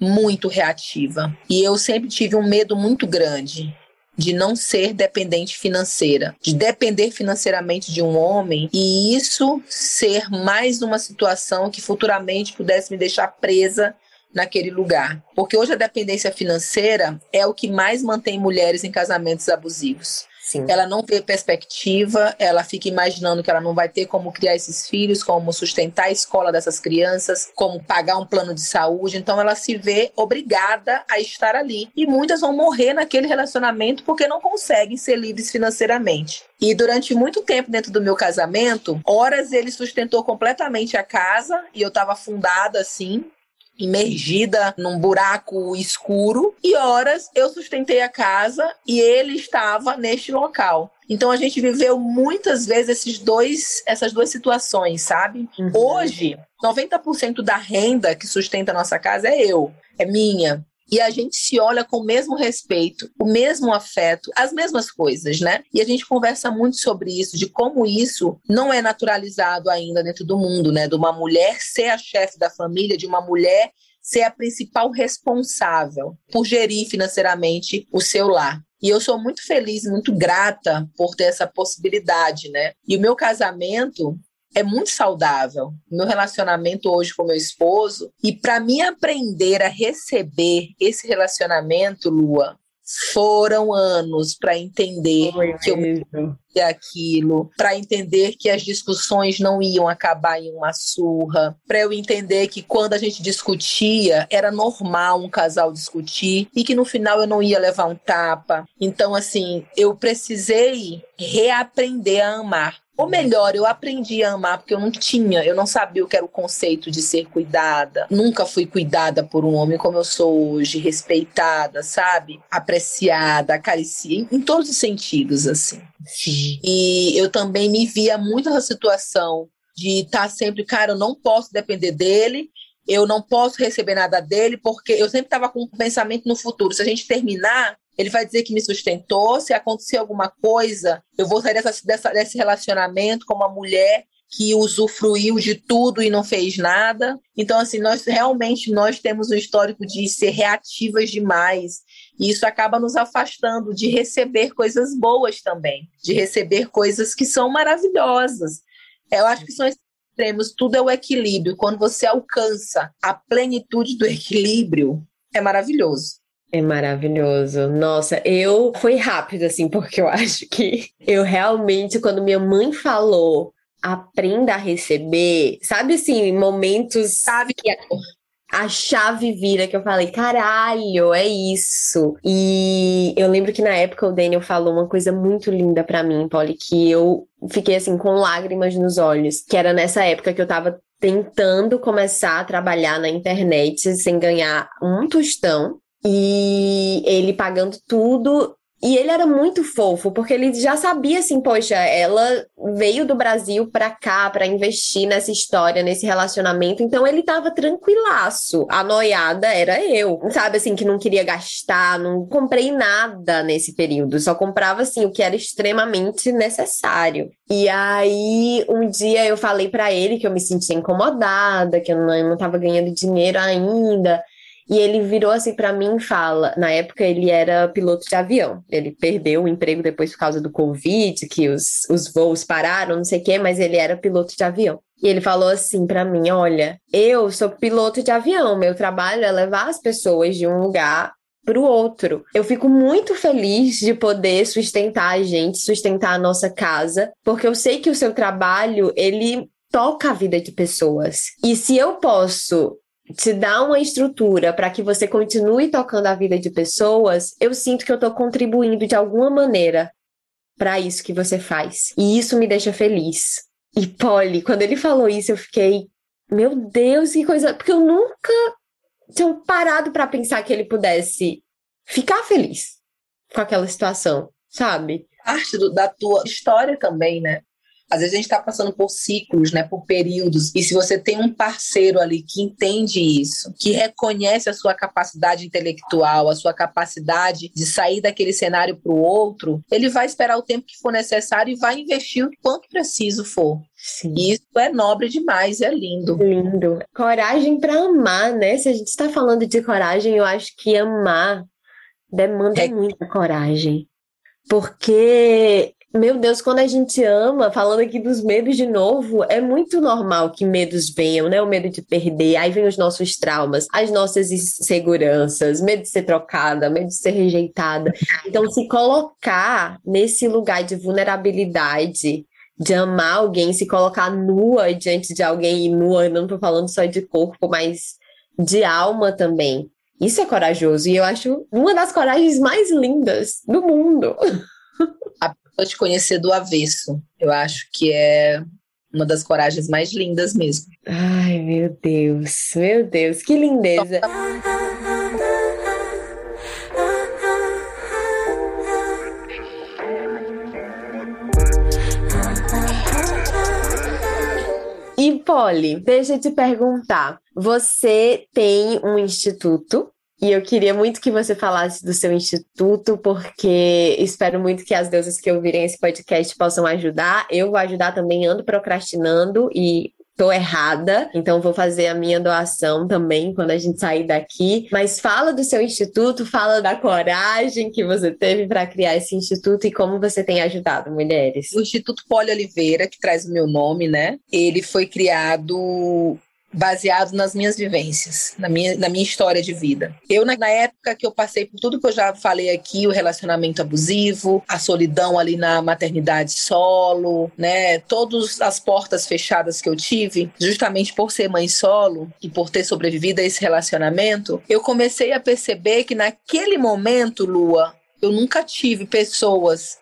Speaker 2: Muito reativa. E eu sempre tive um medo muito grande de não ser dependente financeira, de depender financeiramente de um homem e isso ser mais uma situação que futuramente pudesse me deixar presa naquele lugar. Porque hoje a dependência financeira é o que mais mantém mulheres em casamentos abusivos. Sim. Ela não vê perspectiva, ela fica imaginando que ela não vai ter como criar esses filhos, como sustentar a escola dessas crianças, como pagar um plano de saúde. Então ela se vê obrigada a estar ali. E muitas vão morrer naquele relacionamento porque não conseguem ser livres financeiramente. E durante muito tempo dentro do meu casamento, horas ele sustentou completamente a casa e eu estava afundada assim, imergida num buraco escuro e horas eu sustentei a casa e ele estava neste local. Então a gente viveu muitas vezes esses dois, essas duas situações, sabe? Uhum. Hoje, 90% da renda que sustenta a nossa casa é eu, é minha e a gente se olha com o mesmo respeito, o mesmo afeto, as mesmas coisas, né? E a gente conversa muito sobre isso, de como isso não é naturalizado ainda dentro do mundo, né? De uma mulher ser a chefe da família, de uma mulher ser a principal responsável por gerir financeiramente o seu lar. E eu sou muito feliz, muito grata por ter essa possibilidade, né? E o meu casamento, é muito saudável. Meu relacionamento hoje com meu esposo e para mim aprender a receber esse relacionamento, Lua, foram anos para entender Foi que mesmo. eu aquilo, para entender que as discussões não iam acabar em uma surra, para eu entender que quando a gente discutia era normal um casal discutir e que no final eu não ia levar um tapa. Então assim, eu precisei reaprender a amar ou melhor, eu aprendi a amar porque eu não tinha, eu não sabia o que era o conceito de ser cuidada. Nunca fui cuidada por um homem como eu sou hoje, respeitada, sabe? Apreciada, acariciada, em todos os sentidos, assim. Sim. E eu também me via muito nessa situação de estar tá sempre, cara, eu não posso depender dele, eu não posso receber nada dele, porque eu sempre estava com um pensamento no futuro. Se a gente terminar, Ele vai dizer que me sustentou. Se acontecer alguma coisa, eu vou sair dessa, dessa, desse relacionamento como uma mulher que usufruiu de tudo e não fez nada. Então, assim, nós realmente nós temos um histórico de ser reativas demais. E isso acaba nos afastando de receber coisas boas também, de receber coisas que são maravilhosas. Eu acho que são extremos, tudo é o equilíbrio. Quando você alcança a plenitude do equilíbrio, é maravilhoso.
Speaker 1: É maravilhoso. Nossa, eu foi rápido assim, porque eu acho que eu realmente quando minha mãe falou aprenda a receber, sabe assim, momentos
Speaker 2: sabe que
Speaker 1: a chave vira que eu falei, caralho, é isso. E eu lembro que na época o Daniel falou uma coisa muito linda para mim, Polly, que eu fiquei assim com lágrimas nos olhos, que era nessa época que eu tava tentando começar a trabalhar na internet sem ganhar um tostão e ele pagando tudo e ele era muito fofo, porque ele já sabia assim, poxa, ela veio do Brasil para cá para investir nessa história, nesse relacionamento, então ele tava tranquilaço. A noiada era eu, sabe assim, que não queria gastar, não comprei nada nesse período, só comprava assim o que era extremamente necessário. E aí um dia eu falei para ele que eu me sentia incomodada, que eu não, eu não tava ganhando dinheiro ainda. E ele virou assim para mim e fala: na época ele era piloto de avião. Ele perdeu o emprego depois por causa do Covid, que os, os voos pararam, não sei o quê, mas ele era piloto de avião. E ele falou assim para mim: Olha, eu sou piloto de avião, meu trabalho é levar as pessoas de um lugar para o outro. Eu fico muito feliz de poder sustentar a gente, sustentar a nossa casa, porque eu sei que o seu trabalho, ele toca a vida de pessoas. E se eu posso te dá uma estrutura para que você continue tocando a vida de pessoas, eu sinto que eu estou contribuindo de alguma maneira para isso que você faz. E isso me deixa feliz. E Polly, quando ele falou isso, eu fiquei, meu Deus, que coisa, porque eu nunca tinha parado para pensar que ele pudesse ficar feliz com aquela situação, sabe?
Speaker 2: Parte do, da tua história também, né? Às vezes a gente está passando por ciclos, né, por períodos, e se você tem um parceiro ali que entende isso, que reconhece a sua capacidade intelectual, a sua capacidade de sair daquele cenário para o outro, ele vai esperar o tempo que for necessário e vai investir o quanto preciso for. Sim. E isso é nobre demais, é lindo.
Speaker 1: Lindo. Coragem para amar, né? Se a gente está falando de coragem, eu acho que amar demanda é... muita coragem. Porque meu Deus, quando a gente ama, falando aqui dos medos de novo, é muito normal que medos venham, né? O medo de perder, aí vem os nossos traumas, as nossas inseguranças, medo de ser trocada, medo de ser rejeitada. Então, se colocar nesse lugar de vulnerabilidade, de amar alguém, se colocar nua diante de alguém, e nua, não tô falando só de corpo, mas de alma também. Isso é corajoso, e eu acho uma das coragens mais lindas do mundo.
Speaker 2: te conhecer do avesso. Eu acho que é uma das coragens mais lindas mesmo.
Speaker 1: Ai, meu Deus, meu Deus, que lindeza. E Polly, deixa eu te perguntar. Você tem um instituto e eu queria muito que você falasse do seu instituto, porque espero muito que as deusas que ouvirem esse podcast possam ajudar. Eu vou ajudar também, ando procrastinando e tô errada, então vou fazer a minha doação também quando a gente sair daqui. Mas fala do seu instituto, fala da coragem que você teve para criar esse instituto e como você tem ajudado mulheres.
Speaker 2: O Instituto Poli Oliveira, que traz o meu nome, né? Ele foi criado baseado nas minhas vivências, na minha, na minha história de vida. Eu, na, na, época que eu passei por tudo que eu já falei aqui, o relacionamento abusivo, a solidão ali na maternidade solo, né, todas as portas fechadas que eu tive, justamente por ser mãe solo e por ter sobrevivido a esse relacionamento, eu comecei a perceber que naquele momento, Lua, eu nunca tive pessoas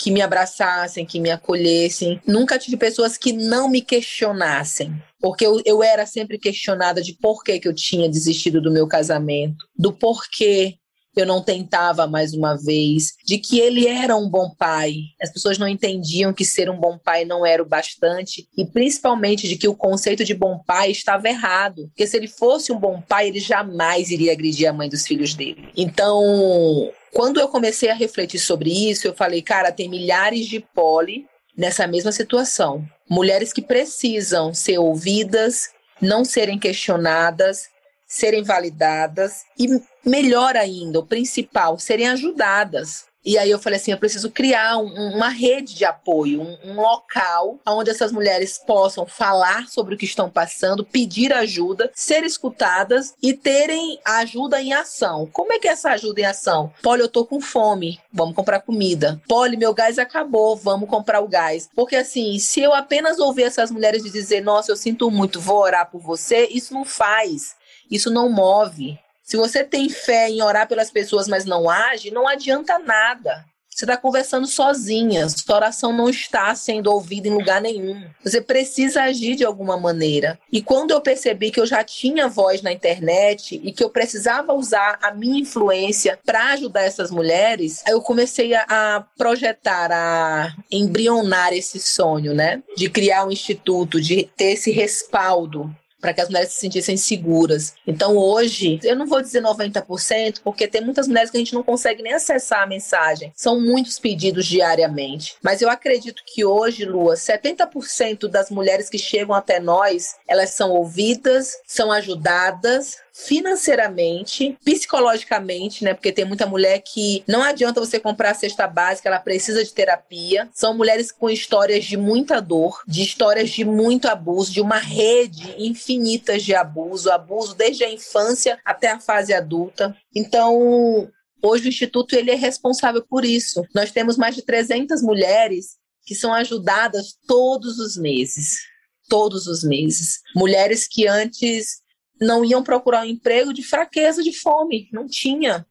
Speaker 2: que me abraçassem, que me acolhessem. Nunca tive pessoas que não me questionassem. Porque eu, eu era sempre questionada de por que, que eu tinha desistido do meu casamento, do porquê eu não tentava mais uma vez, de que ele era um bom pai. As pessoas não entendiam que ser um bom pai não era o bastante e principalmente de que o conceito de bom pai estava errado, porque se ele fosse um bom pai, ele jamais iria agredir a mãe dos filhos dele. Então, quando eu comecei a refletir sobre isso, eu falei, cara, tem milhares de poli nessa mesma situação. Mulheres que precisam ser ouvidas, não serem questionadas, serem validadas e, melhor ainda, o principal, serem ajudadas. E aí eu falei assim, eu preciso criar um, uma rede de apoio, um, um, local onde essas mulheres possam falar sobre o que estão passando, pedir ajuda, ser escutadas e terem ajuda em ação. Como é que é essa ajuda em ação? Poli, eu tô com fome, vamos comprar comida. Poli, meu gás acabou, vamos comprar o gás. Porque assim, se eu apenas ouvir essas mulheres dizer, nossa, eu sinto muito, vou orar por você, isso não faz, isso não move. Se você tem fé em orar pelas pessoas, mas não age, não adianta nada. Você está conversando sozinha, sua oração não está sendo ouvida em lugar nenhum. Você precisa agir de alguma maneira. E quando eu percebi que eu já tinha voz na internet e que eu precisava usar a minha influência para ajudar essas mulheres, eu comecei a projetar, a embrionar esse sonho, né? De criar um instituto, de ter esse respaldo para que as mulheres se sentissem seguras. Então, hoje, eu não vou dizer 90%, porque tem muitas mulheres que a gente não consegue nem acessar a mensagem. São muitos pedidos diariamente. Mas eu acredito que hoje, Lua, 70% das mulheres que chegam até nós, elas são ouvidas, são ajudadas, financeiramente, psicologicamente, né? Porque tem muita mulher que não adianta você comprar a cesta básica, ela precisa de terapia. São mulheres com histórias de muita dor, de histórias de muito abuso, de uma rede infinita de abuso, abuso desde a infância até a fase adulta. Então, hoje o instituto ele é responsável por isso. Nós temos mais de 300 mulheres que são ajudadas todos os meses todos os meses. Mulheres que antes não iam procurar um emprego de fraqueza, de fome, não tinha.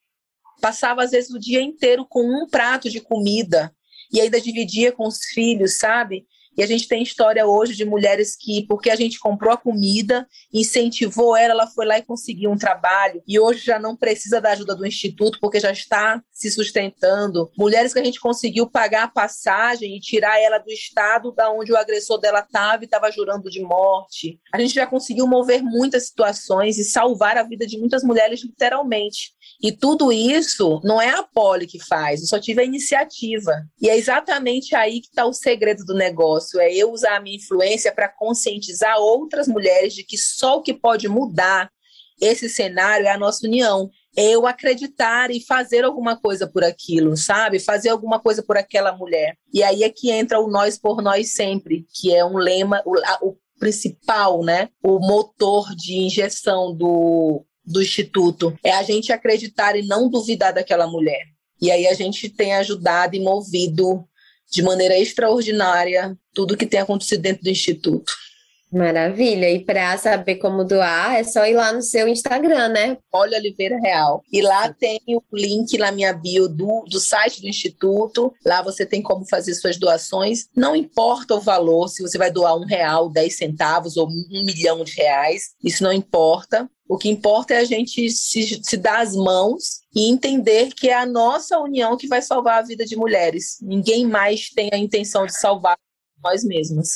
Speaker 2: Passava às vezes o dia inteiro com um prato de comida e ainda dividia com os filhos, sabe? E a gente tem história hoje de mulheres que, porque a gente comprou a comida, incentivou ela, ela foi lá e conseguiu um trabalho. E hoje já não precisa da ajuda do instituto, porque já está se sustentando. Mulheres que a gente conseguiu pagar a passagem e tirar ela do estado da onde o agressor dela estava e estava jurando de morte. A gente já conseguiu mover muitas situações e salvar a vida de muitas mulheres, literalmente. E tudo isso não é a Poli que faz, eu só tive a iniciativa. E é exatamente aí que está o segredo do negócio: é eu usar a minha influência para conscientizar outras mulheres de que só o que pode mudar esse cenário é a nossa união. É eu acreditar e fazer alguma coisa por aquilo, sabe? Fazer alguma coisa por aquela mulher. E aí é que entra o nós por nós sempre, que é um lema, o, o principal, né? O motor de injeção do, do Instituto é a gente acreditar e não duvidar daquela mulher. E aí a gente tem ajudado e movido de maneira extraordinária tudo que tem acontecido dentro do Instituto.
Speaker 1: Maravilha. E para saber como doar, é só ir lá no seu Instagram, né?
Speaker 2: Olha Oliveira Real. E lá tem o link na minha bio do, do site do Instituto. Lá você tem como fazer suas doações. Não importa o valor, se você vai doar um real, dez centavos ou um milhão de reais. Isso não importa. O que importa é a gente se, se dar as mãos e entender que é a nossa união que vai salvar a vida de mulheres. Ninguém mais tem a intenção de salvar nós mesmas.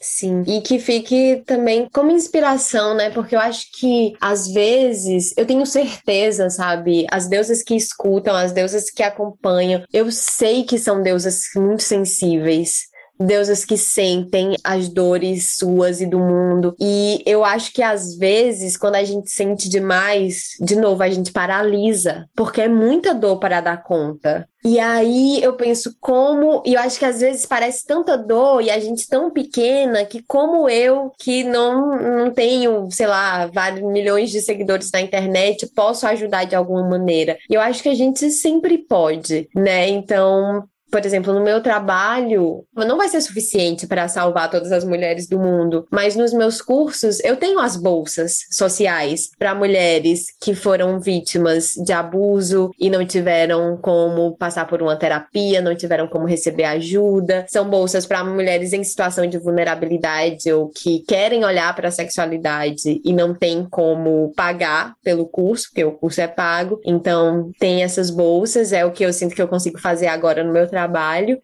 Speaker 1: Sim, e que fique também como inspiração, né? Porque eu acho que às vezes, eu tenho certeza, sabe? As deusas que escutam, as deusas que acompanham, eu sei que são deusas muito sensíveis deusas que sentem as dores suas e do mundo. E eu acho que às vezes, quando a gente sente demais, de novo, a gente paralisa, porque é muita dor para dar conta. E aí eu penso como, e eu acho que às vezes parece tanta dor e a gente tão pequena que como eu, que não, não tenho, sei lá, vários milhões de seguidores na internet, posso ajudar de alguma maneira. E eu acho que a gente sempre pode, né? Então, por exemplo, no meu trabalho, não vai ser suficiente para salvar todas as mulheres do mundo, mas nos meus cursos eu tenho as bolsas sociais para mulheres que foram vítimas de abuso e não tiveram como passar por uma terapia, não tiveram como receber ajuda. São bolsas para mulheres em situação de vulnerabilidade ou que querem olhar para a sexualidade e não tem como pagar pelo curso, porque o curso é pago. Então, tem essas bolsas, é o que eu sinto que eu consigo fazer agora no meu trabalho.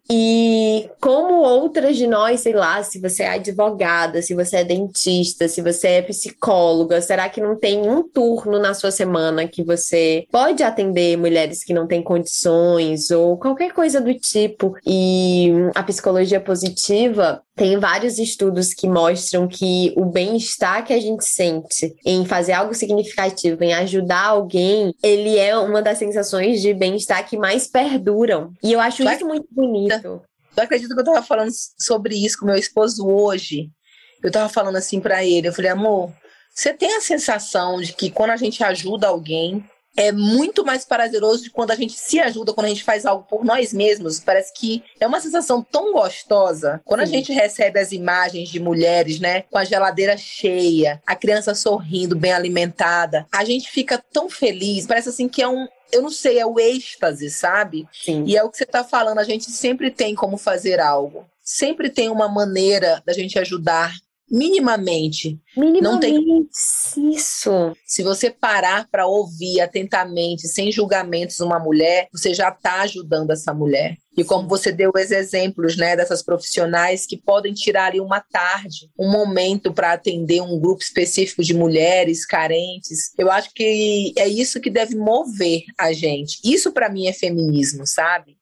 Speaker 1: E como outras de nós, sei lá, se você é advogada, se você é dentista, se você é psicóloga, será que não tem um turno na sua semana que você pode atender mulheres que não têm condições ou qualquer coisa do tipo? E a psicologia positiva tem vários estudos que mostram que o bem-estar que a gente sente em fazer algo significativo, em ajudar alguém, ele é uma das sensações de bem-estar que mais perduram. E eu acho isso muito bonito.
Speaker 2: Eu acredito que eu tava falando sobre isso com meu esposo hoje. Eu tava falando assim para ele, eu falei, amor, você tem a sensação de que quando a gente ajuda alguém, é muito mais prazeroso de quando a gente se ajuda, quando a gente faz algo por nós mesmos. Parece que é uma sensação tão gostosa. Quando Sim. a gente recebe as imagens de mulheres, né, com a geladeira cheia, a criança sorrindo, bem alimentada, a gente fica tão feliz. Parece assim que é um, eu não sei, é o êxtase, sabe?
Speaker 1: Sim.
Speaker 2: E é o que você está falando, a gente sempre tem como fazer algo. Sempre tem uma maneira da gente ajudar minimamente.
Speaker 1: Minimamente,
Speaker 2: não
Speaker 1: tem isso.
Speaker 2: Se você parar para ouvir atentamente, sem julgamentos, uma mulher, você já está ajudando essa mulher. E como você deu os exemplos, né, dessas profissionais que podem tirar ali uma tarde, um momento para atender um grupo específico de mulheres carentes. Eu acho que é isso que deve mover a gente. Isso para mim é feminismo, sabe?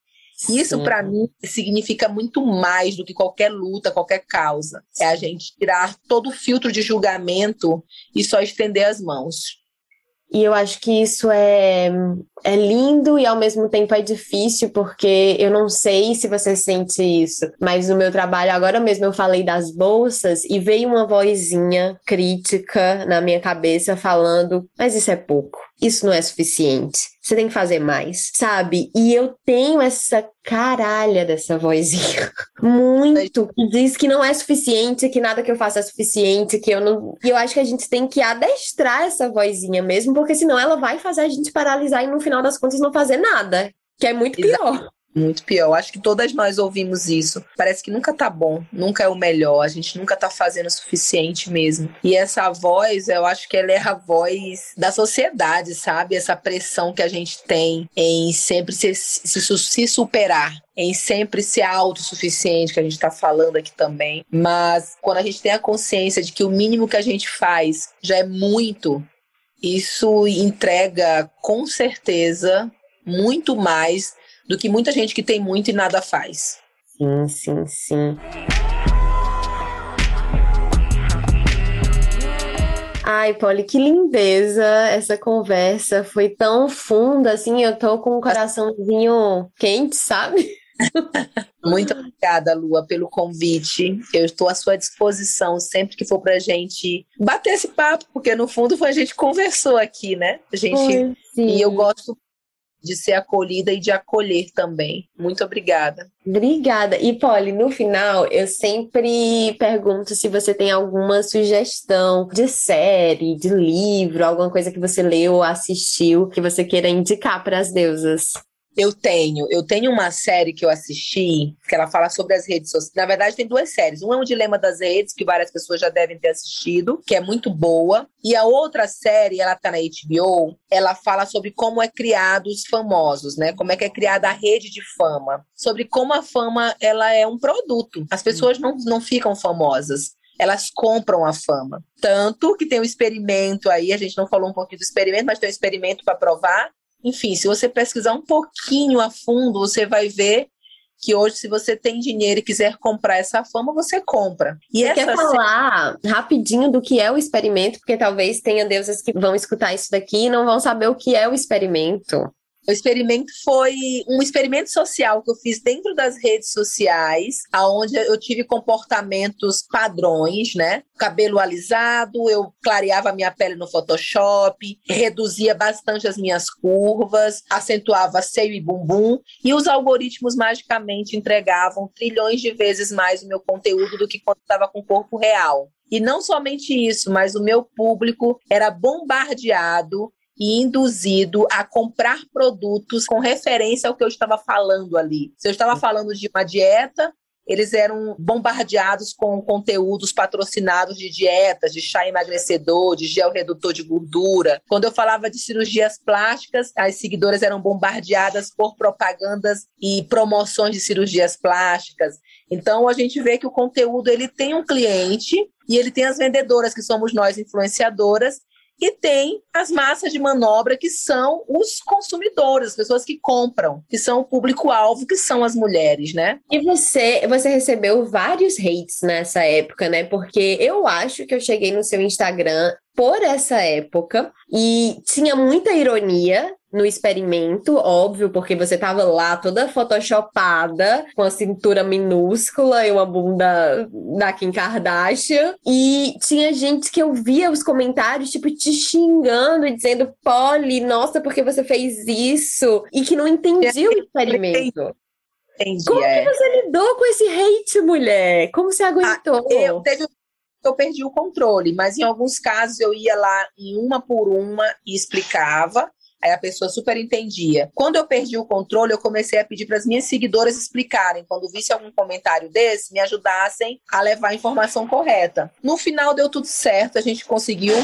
Speaker 2: Isso, para mim, significa muito mais do que qualquer luta, qualquer causa. É a gente tirar todo o filtro de julgamento e só estender as mãos.
Speaker 1: E eu acho que isso é, é lindo e ao mesmo tempo é difícil, porque eu não sei se você sente isso, mas no meu trabalho, agora mesmo eu falei das bolsas e veio uma vozinha crítica na minha cabeça falando: mas isso é pouco, isso não é suficiente, você tem que fazer mais, sabe? E eu tenho essa caralha dessa vozinha. Muito. Que diz que não é suficiente, que nada que eu faça é suficiente, que eu não. E eu acho que a gente tem que adestrar essa vozinha mesmo, porque senão ela vai fazer a gente paralisar e no final das contas não fazer nada. Que é muito pior. Exato.
Speaker 2: Muito pior. Acho que todas nós ouvimos isso. Parece que nunca tá bom, nunca é o melhor, a gente nunca tá fazendo o suficiente mesmo. E essa voz, eu acho que ela é a voz da sociedade, sabe? Essa pressão que a gente tem em sempre se, se, se superar em sempre ser autossuficiente, que a gente está falando aqui também. Mas quando a gente tem a consciência de que o mínimo que a gente faz já é muito, isso entrega com certeza muito mais do que muita gente que tem muito e nada faz.
Speaker 1: Sim, sim, sim. Ai, Polly, que lindeza essa conversa. Foi tão funda, assim, eu tô com o um coraçãozinho quente, sabe?
Speaker 2: Muito obrigada, Lua, pelo convite. Eu estou à sua disposição sempre que for pra gente bater esse papo, porque no fundo foi a gente conversou aqui, né? A gente e eu gosto de ser acolhida e de acolher também. Muito obrigada.
Speaker 1: Obrigada. E, Polly, no final, eu sempre pergunto se você tem alguma sugestão de série, de livro, alguma coisa que você leu ou assistiu que você queira indicar para as deusas.
Speaker 2: Eu tenho. Eu tenho uma série que eu assisti, que ela fala sobre as redes sociais. Na verdade, tem duas séries. Uma é um Dilema das Redes, que várias pessoas já devem ter assistido, que é muito boa. E a outra série, ela tá na HBO, ela fala sobre como é criado os famosos, né? Como é que é criada a rede de fama. Sobre como a fama, ela é um produto. As pessoas não, não ficam famosas elas compram a fama. Tanto que tem um experimento aí, a gente não falou um pouquinho do experimento, mas tem um experimento para provar enfim, se você pesquisar um pouquinho a fundo, você vai ver que hoje, se você tem dinheiro e quiser comprar essa fama, você compra.
Speaker 1: E você quer falar rapidinho do que é o experimento, porque talvez tenha deuses que vão escutar isso daqui e não vão saber o que é o experimento.
Speaker 2: O experimento foi um experimento social que eu fiz dentro das redes sociais, aonde eu tive comportamentos padrões, né? Cabelo alisado, eu clareava minha pele no Photoshop, reduzia bastante as minhas curvas, acentuava seio e bumbum, e os algoritmos magicamente entregavam trilhões de vezes mais o meu conteúdo do que quando estava com o corpo real. E não somente isso, mas o meu público era bombardeado e induzido a comprar produtos com referência ao que eu estava falando ali. Se eu estava falando de uma dieta, eles eram bombardeados com conteúdos patrocinados de dietas, de chá emagrecedor, de gel redutor de gordura. Quando eu falava de cirurgias plásticas, as seguidoras eram bombardeadas por propagandas e promoções de cirurgias plásticas. Então a gente vê que o conteúdo ele tem um cliente e ele tem as vendedoras que somos nós influenciadoras e tem as massas de manobra, que são os consumidores, as pessoas que compram, que são o público-alvo, que são as mulheres, né?
Speaker 1: E você, você recebeu vários hates nessa época, né? Porque eu acho que eu cheguei no seu Instagram por essa época e tinha muita ironia no experimento, óbvio, porque você tava lá toda photoshopada, com a cintura minúscula e uma bunda da Kim Kardashian. E tinha gente que eu via os comentários, tipo, te xingando e dizendo, Polly, nossa, porque você fez isso? E que não entendia o experimento. Entendi, Como é. que você lidou com esse hate, mulher? Como você aguentou?
Speaker 2: Ah, eu teve eu perdi o controle, mas em alguns casos eu ia lá em uma por uma e explicava. Aí a pessoa super entendia. Quando eu perdi o controle, eu comecei a pedir para as minhas seguidoras explicarem. Quando visse algum comentário desse, me ajudassem a levar a informação correta. No final deu tudo certo, a gente conseguiu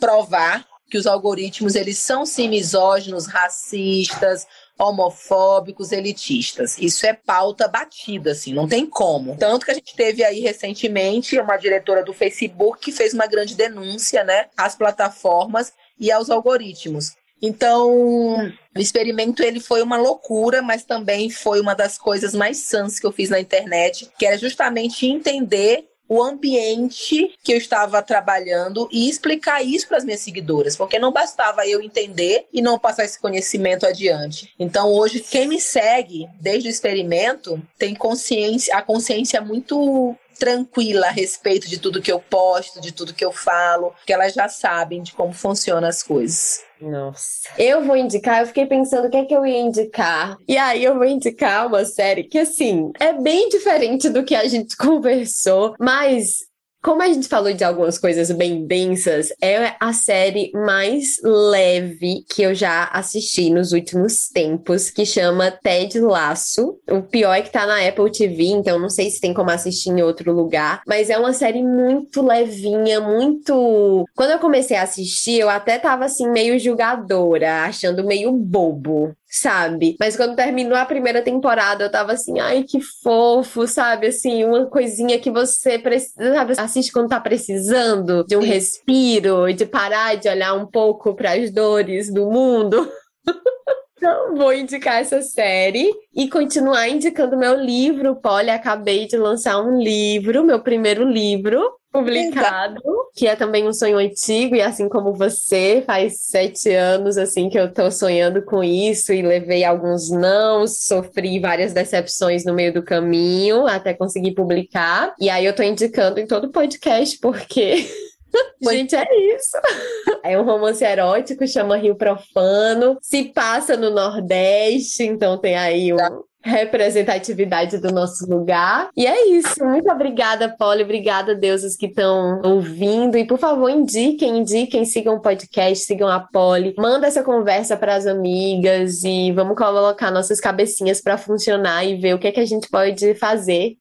Speaker 2: provar que os algoritmos eles são sim misóginos, racistas, homofóbicos, elitistas. Isso é pauta batida, assim, não tem como. Tanto que a gente teve aí recentemente uma diretora do Facebook que fez uma grande denúncia, né, às plataformas e aos algoritmos. Então, o experimento ele foi uma loucura, mas também foi uma das coisas mais sãs que eu fiz na internet, que era justamente entender o ambiente que eu estava trabalhando e explicar isso para as minhas seguidoras, porque não bastava eu entender e não passar esse conhecimento adiante. Então, hoje, quem me segue desde o experimento tem consciência, a consciência muito tranquila a respeito de tudo que eu posto, de tudo que eu falo, que elas já sabem de como funcionam as coisas.
Speaker 1: Nossa. Eu vou indicar, eu fiquei pensando o que é que eu ia indicar. E aí eu vou indicar uma série que, assim, é bem diferente do que a gente conversou, mas como a gente falou de algumas coisas bem densas, é a série mais leve que eu já assisti nos últimos tempos, que chama Ted Laço. O pior é que tá na Apple TV, então não sei se tem como assistir em outro lugar, mas é uma série muito levinha, muito. Quando eu comecei a assistir, eu até tava assim meio julgadora, achando meio bobo sabe? Mas quando terminou a primeira temporada, eu tava assim, ai, que fofo, sabe? Assim, uma coisinha que você precisa, sabe? Assiste quando tá precisando de um respiro, de parar de olhar um pouco para as dores do mundo. Então, vou indicar essa série e continuar indicando meu livro. Polly, acabei de lançar um livro, meu primeiro livro, publicado, que é também um sonho antigo, e assim como você, faz sete anos assim que eu tô sonhando com isso e levei alguns não, sofri várias decepções no meio do caminho até conseguir publicar. E aí eu tô indicando em todo podcast, porque Gente, é isso. É um romance erótico, chama Rio Profano. Se passa no Nordeste, então tem aí um, tá. representatividade do nosso lugar. E é isso. Muito obrigada, Polly. Obrigada, deuses que estão ouvindo. E, por favor, indiquem, indiquem, sigam o podcast, sigam a Polly. Manda essa conversa para as amigas e vamos colocar nossas cabecinhas para funcionar e ver o que, é que a gente pode fazer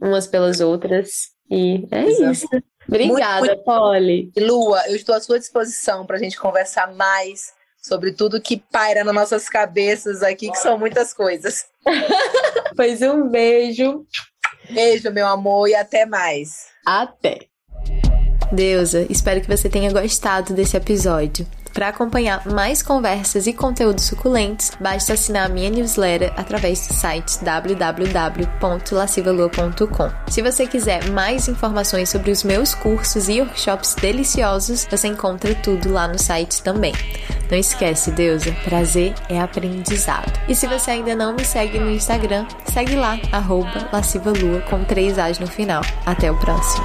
Speaker 1: umas pelas outras. E é Exato. isso. Obrigada, muito, muito... Polly.
Speaker 2: Lua, eu estou à sua disposição para a gente conversar mais sobre tudo que paira nas nossas cabeças aqui, que são muitas coisas.
Speaker 1: pois um beijo.
Speaker 2: Beijo, meu amor, e até mais.
Speaker 1: Até. Deusa, espero que você tenha gostado desse episódio. Para acompanhar mais conversas e conteúdos suculentos, basta assinar a minha newsletter através do site www.lascivalua.com. Se você quiser mais informações sobre os meus cursos e workshops deliciosos, você encontra tudo lá no site também. Não esquece, deusa, prazer é aprendizado. E se você ainda não me segue no Instagram, segue lá, arroba lascivalua com três As no final. Até o próximo.